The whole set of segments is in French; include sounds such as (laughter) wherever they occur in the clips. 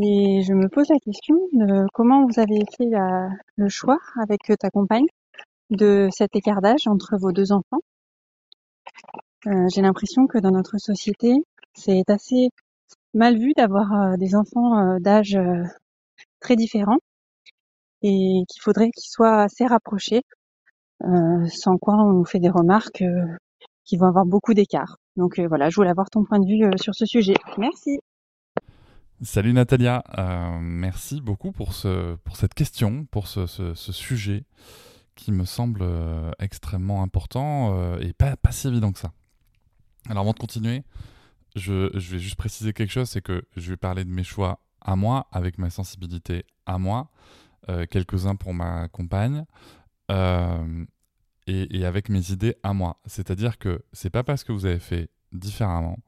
et je me pose la question de comment vous avez fait le choix avec ta compagne de cet écart d'âge entre vos deux enfants. Euh, J'ai l'impression que dans notre société, c'est assez mal vu d'avoir euh, des enfants euh, d'âge très différents et qu'il faudrait qu'ils soient assez rapprochés, sans quoi on fait des remarques qui vont avoir beaucoup d'écart. Donc voilà, je voulais avoir ton point de vue sur ce sujet. Merci. Salut Natalia, euh, merci beaucoup pour, ce, pour cette question, pour ce, sujet qui me semble euh, extrêmement important euh, et pas, pas si évident que ça. Alors avant de continuer, je, vais juste préciser quelque chose, c'est que je vais parler de mes choix à moi, avec ma sensibilité à moi, quelques-uns pour ma compagne, et, et avec mes idées à moi. C'est-à-dire que c'est pas parce que vous avez fait différemment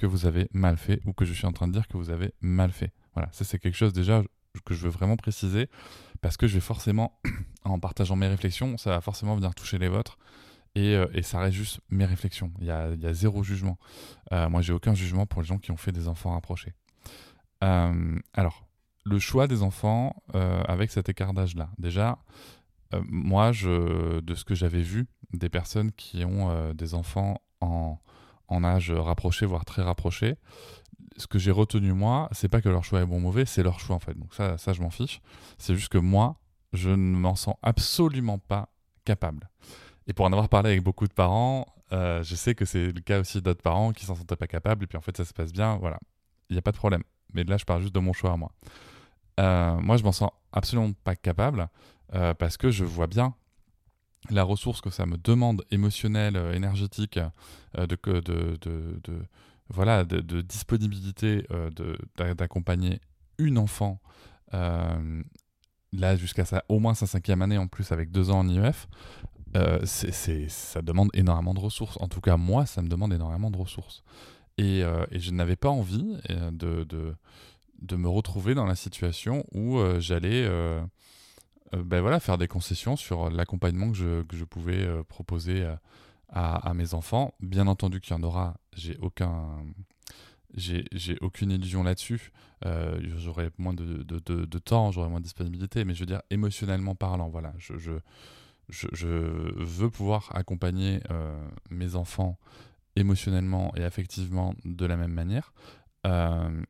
que vous avez mal fait ou que je suis en train de dire que vous avez mal fait. Voilà, ça c'est quelque chose déjà que je veux vraiment préciser parce que je vais forcément, (clears throat) en partageant mes réflexions, ça va forcément venir toucher les vôtres et, euh, ça reste juste mes réflexions. Il y a, zéro jugement. Euh, moi, j'ai aucun jugement pour les gens qui ont fait des enfants rapprochés. Euh, alors, le choix des enfants avec cet écart d'âge-là. Déjà, moi, je, de ce que j'avais vu, des personnes qui ont des enfants en, en âge rapproché, voire très rapproché, ce que j'ai retenu moi, c'est pas que leur choix est bon ou mauvais, c'est leur choix en fait. Donc ça, ça je m'en fiche. C'est juste que moi, je ne m'en sens absolument pas capable. Et pour en avoir parlé avec beaucoup de parents, euh, je sais que c'est le cas aussi d'autres parents qui s'en sentaient pas capables, et puis en fait ça se passe bien, voilà. Il n'y a pas de problème. Mais là, je parle juste de mon choix à moi. Euh, moi, je m'en sens absolument pas capable, euh, parce que je vois bien la ressource que ça me demande émotionnelle, euh, énergétique, euh, de, de, de, voilà, de, disponibilité euh, d'accompagner une enfant, là jusqu'à sa, au moins sa cinquième année en plus avec deux ans en IEF, ça demande énormément de ressources. En tout cas, moi, ça me demande énormément de ressources. Et, je n'avais pas envie de, de, de me retrouver dans la situation où j'allais ben voilà, faire des concessions sur l'accompagnement que je, que je pouvais euh, proposer euh, à, à mes enfants. Bien entendu qu'il y en aura, j'ai aucun, aucune illusion là-dessus. Euh, j'aurai moins de, de, de, temps, j'aurai moins de disponibilité, mais je veux dire émotionnellement parlant, voilà, je, je, je, veux pouvoir accompagner euh, mes enfants émotionnellement et affectivement de la même manière. Euh,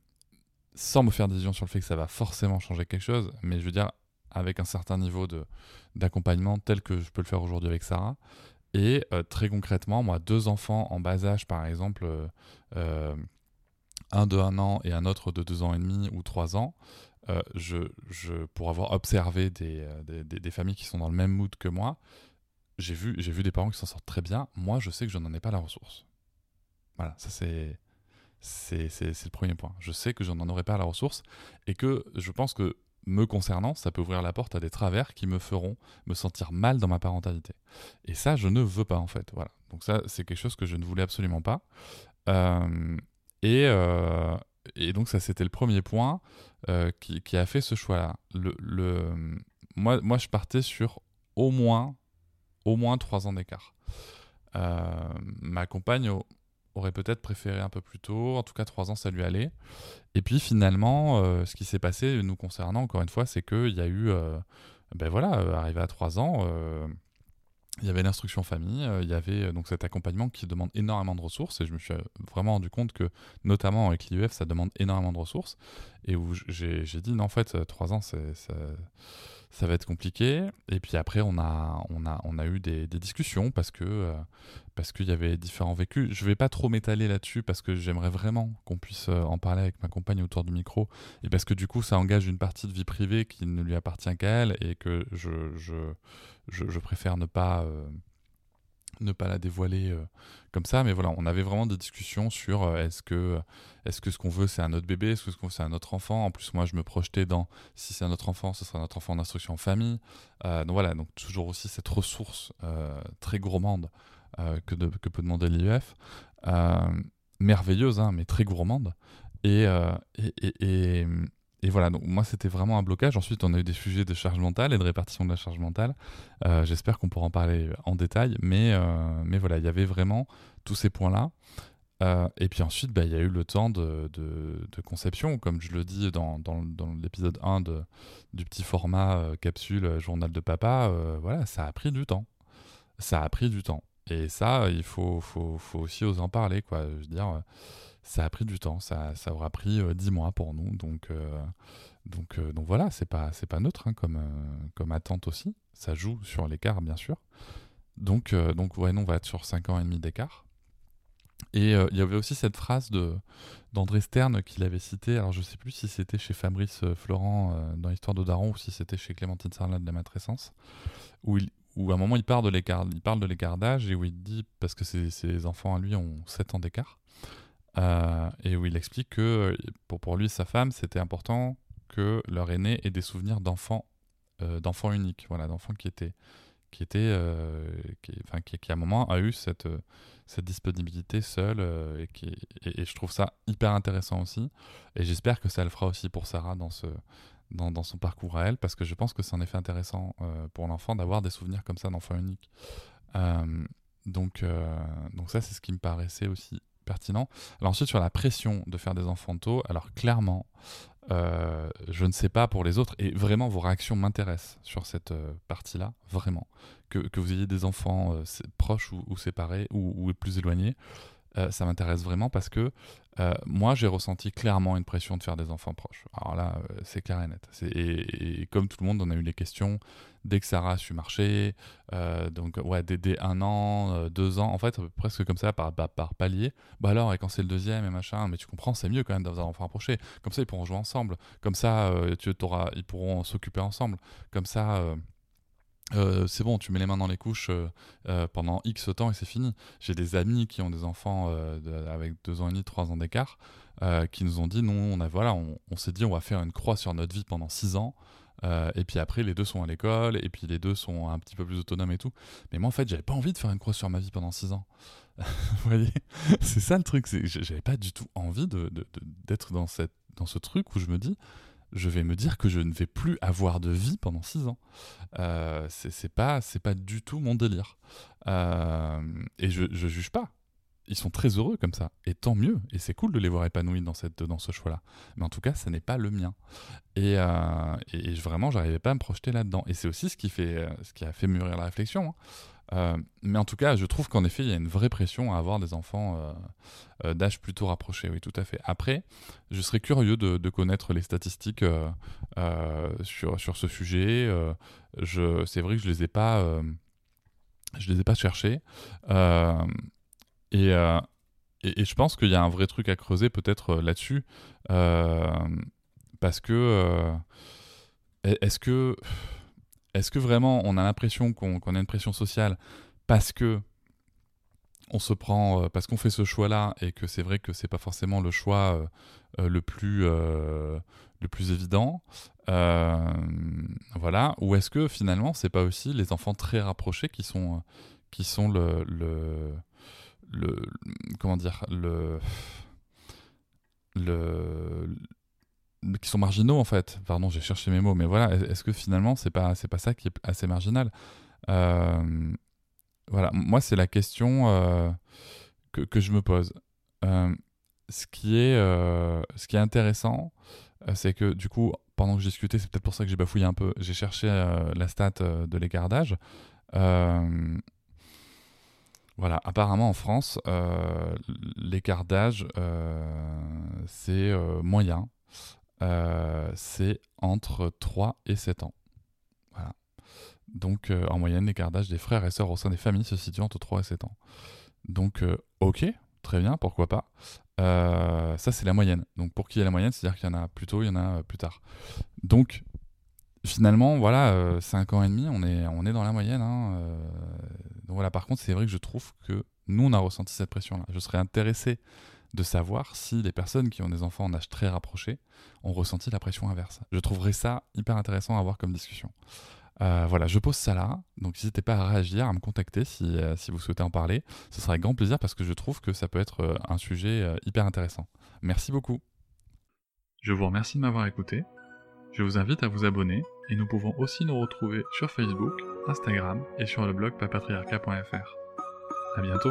sans me faire d'illusions sur le fait que ça va forcément changer quelque chose, mais je veux dire avec un certain niveau d'accompagnement tel que je peux le faire aujourd'hui avec Sarah. Et euh, très concrètement, moi, deux enfants en bas âge, par exemple, euh, euh, un de un an et un autre de deux ans et demi ou trois ans, je, je, pour avoir observé des, des, des- familles qui sont dans le même mood que moi, j'ai vu, j'ai vu des parents qui s'en sortent très bien. Moi, je sais que je n'en ai pas la ressource. Voilà, ça c'est- c'est le premier point. Je sais que je n'en aurai pas la ressource et que je pense que me concernant, ça peut ouvrir la porte à des travers qui me feront me sentir mal dans ma parentalité. Et ça, je ne veux pas en fait. Voilà. Donc ça, c'est quelque chose que je ne voulais absolument pas. Euh, et, euh, et donc ça c'était le premier point qui, qui, a fait ce choix-là. Le, moi, moi je partais sur au moins au moins trois ans d'écart. ma compagne aurait peut-être préféré un peu plus tôt. En tout cas, trois ans, ça lui allait. Et puis finalement, ce qui s'est passé nous concernant, encore une fois, c'est qu'il y a eu, ben voilà, arrivé à trois ans, il y avait l'instruction famille, euh, il y avait euh, donc cet accompagnement qui demande énormément de ressources et je me suis euh, vraiment rendu compte que notamment avec l'IEF ça demande énormément de ressources et où j'ai dit non en fait trois ans c'est ça va être compliqué. Et puis après, on a, on a, on a eu des, discussions parce que parce qu'il y avait différents vécus. Je vais pas trop m'étaler là-dessus parce que j'aimerais vraiment qu'on puisse en parler avec ma compagne autour du micro et parce que du coup, ça engage une partie de vie privée qui ne lui appartient qu'à elle et que je, je, je, préfère ne pas ne pas la dévoiler euh, comme ça, mais voilà, on avait vraiment des discussions sur euh, est-ce que, est-ce que ce qu'on veut c'est un autre bébé, est-ce que ce qu'on veut c'est un autre enfant. En plus, moi, je me projetais dans si c'est un autre enfant, ce sera notre enfant d'instruction en famille. Euh, donc voilà, donc toujours aussi cette ressource très gourmande que, peut demander l'IEF, merveilleuse, hein, mais très gourmande. et, et voilà, donc moi c'était vraiment un blocage. Ensuite, on a eu des sujets de charge mentale et de répartition de la charge mentale. Euh, j'espère qu'on pourra en parler en détail, mais, euh, mais voilà, il y avait vraiment tous ces points-là. Euh, et puis ensuite, bah, il y a eu le temps de, de, conception, comme je le dis dans, dans, dans l'épisode 1 de, du petit format capsule journal de papa. voilà, ça a pris du temps. Ça a pris du temps. Et ça, il faut, faut, faut aussi oser en parler, quoi. Je veux dire ça a pris du temps, ça, aura pris euh, dix mois pour nous. Donc, euh, donc, euh, donc voilà, c'est pas, c'est pas neutre hein, comme, comme attente aussi. Ça joue sur l'écart, bien sûr. Donc, donc ouais, non, on va être sur 5 ans et demi d'écart. Et il y avait aussi cette phrase de d'André Stern qu'il avait citée, alors je sais plus si c'était chez Fabrice Florent dans l'histoire de Daron ou si c'était chez Clémentine Sarlat de la matrescence, où, où à un moment il parle de l'écart, il parle de l'écart d'âge et où il dit, parce que ses, enfants à lui ont 7 ans d'écart, euh, et où il explique que pour, pour lui et sa femme, c'était important que leur aîné ait des souvenirs d'enfants euh, d'enfants uniques, voilà, d'enfants qui étaient qui était euh, qui, à un moment a eu cette, cette disponibilité seule et, je trouve ça hyper intéressant aussi. Et j'espère que ça le fera aussi pour Sarah dans, ce, dans, dans son parcours à elle parce que je pense que c'est en effet intéressant pour l'enfant d'avoir des souvenirs comme ça d'enfants uniques. Donc, donc ça c'est ce qui me paraissait aussi Alors ensuite, sur la pression de faire des enfants tôt, alors clairement, euh, je ne sais pas pour les autres, et vraiment vos réactions m'intéressent sur cette euh, partie-là, vraiment. Que, que, vous ayez des enfants euh, proches ou, séparés ou, plus éloignés, ça m'intéresse vraiment parce que euh, moi, j'ai ressenti clairement une pression de faire des enfants proches. Alors là, euh, c'est clair et net. Et, comme tout le monde, on a eu les questions dès que Sarah a su marcher. Euh, donc, ouais, dès, un an, deux ans, en fait, presque comme ça, par, par, palier. Bah alors, et quand c'est le deuxième et machin, mais tu comprends, c'est mieux quand même d'avoir un enfant approché. Comme ça, ils pourront jouer ensemble. Comme ça, tu auras, ils pourront s'occuper ensemble. Comme ça. Euh, c'est bon, tu mets les mains dans les couches euh, euh, pendant X temps et c'est fini. J'ai des amis qui ont des enfants avec deux ans et demi, trois ans d'écart, qui nous ont dit non, on a voilà, on, s'est dit on va faire une croix sur notre vie pendant six ans. et puis après, les deux sont à l'école, et puis les deux sont un petit peu plus autonomes et tout. Mais moi, en fait, j'avais pas envie de faire une croix sur ma vie pendant six ans. (laughs) Vous voyez? C'est ça le truc, j'avais pas du tout envie d'être dans, dans ce truc où je me dis, je vais me dire que je ne vais plus avoir de vie pendant six ans. Euh, c'est pas, pas du tout mon délire. Euh, et je, je juge pas. Ils sont très heureux comme ça, et tant mieux. Et c'est cool de les voir épanouis dans cette, dans ce choix-là. Mais en tout cas, ce n'est pas le mien. Et, euh, et, vraiment, j'arrivais pas à me projeter là-dedans. Et c'est aussi ce qui fait, ce qui a fait mûrir la réflexion. Hein. Euh, mais en tout cas, je trouve qu'en effet, il y a une vraie pression à avoir des enfants euh, euh, d'âge plutôt rapproché. Oui, tout à fait. Après, je serais curieux de, connaître les statistiques sur, sur ce sujet. je, c'est vrai que je les ai pas, je les ai pas cherchées. Et, et, et, je pense qu'il y a un vrai truc à creuser peut-être là-dessus, parce que est-ce que est-ce que vraiment on a l'impression qu'on a une pression sociale parce que on se prend, euh, parce qu'on fait ce choix-là et que c'est vrai que c'est pas forcément le choix euh, euh, le plus évident, voilà. Ou est-ce que finalement c'est pas aussi les enfants très rapprochés qui sont qui sont le, le, le comment dire le le, qui sont marginaux en fait. Pardon, j'ai cherché mes mots, mais voilà, est-ce que finalement c'est pas c'est pas ça qui est assez marginal? Euh, Voilà, moi c'est la question euh, que, que, je me pose. Euh, ce qui est ce qui est intéressant, c'est que du coup, pendant que je discutais, c'est peut-être pour ça que j'ai bafouillé un peu. J'ai cherché la stat de l'écart d'âge. Voilà, apparemment en France, l'écart d'âge, c'est moyen. Euh, c'est entre 3 et 7 ans. Donc, euh, en moyenne, l'écart d'âge des frères et sœurs au sein des familles se situe entre 3 et 7 ans. Donc, euh, ok, très bien, pourquoi pas. ça, c'est la moyenne. Donc, pour qui est la moyenne, c'est-à-dire qu'il y en a plus tôt, il y en a plus tard. Donc, finalement, voilà, 5 ans et demi, on est, on est dans la moyenne. Hein, voilà, par contre, c'est vrai que je trouve que nous, on a ressenti cette pression-là. Je serais intéressé de savoir si les personnes qui ont des enfants en âge très rapproché ont ressenti la pression inverse. Je trouverais ça hyper intéressant à avoir comme discussion. Euh, voilà, je pose ça là, donc n'hésitez pas à réagir, à me contacter si, euh, si, vous souhaitez en parler. Ce sera avec grand plaisir parce que je trouve que ça peut être euh, un sujet hyper intéressant. Merci beaucoup. Je vous remercie de m'avoir écouté. Je vous invite à vous abonner et nous pouvons aussi nous retrouver sur Facebook, Instagram et sur le blog papatriarca.fr. À bientôt.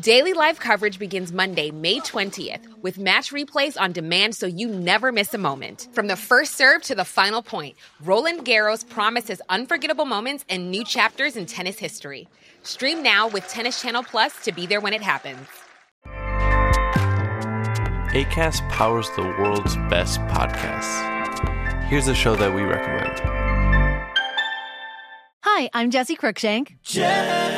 Daily live coverage begins Monday, May 20th, with match replays on demand so you never miss a moment. From the first serve to the final point, Roland Garros promises unforgettable moments and new chapters in tennis history. Stream now with Tennis Channel Plus to be there when it happens. ACAST powers the world's best podcasts. Here's a show that we recommend. Hi, I'm Jesse Cruikshank. Jesse.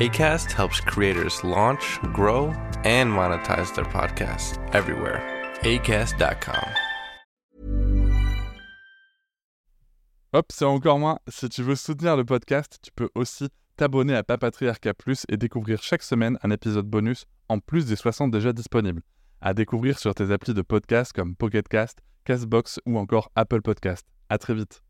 ACAST helps creators launch, grow, and monetize their podcasts everywhere. ACAST.com. Hop, c'est encore moins. Si tu veux soutenir le podcast, tu peux aussi t'abonner à Papatriarca Plus et découvrir chaque semaine un épisode bonus en plus des 60 déjà disponibles. À découvrir sur tes applis de podcast comme Pocketcast, Castbox ou encore Apple Podcast. À très vite.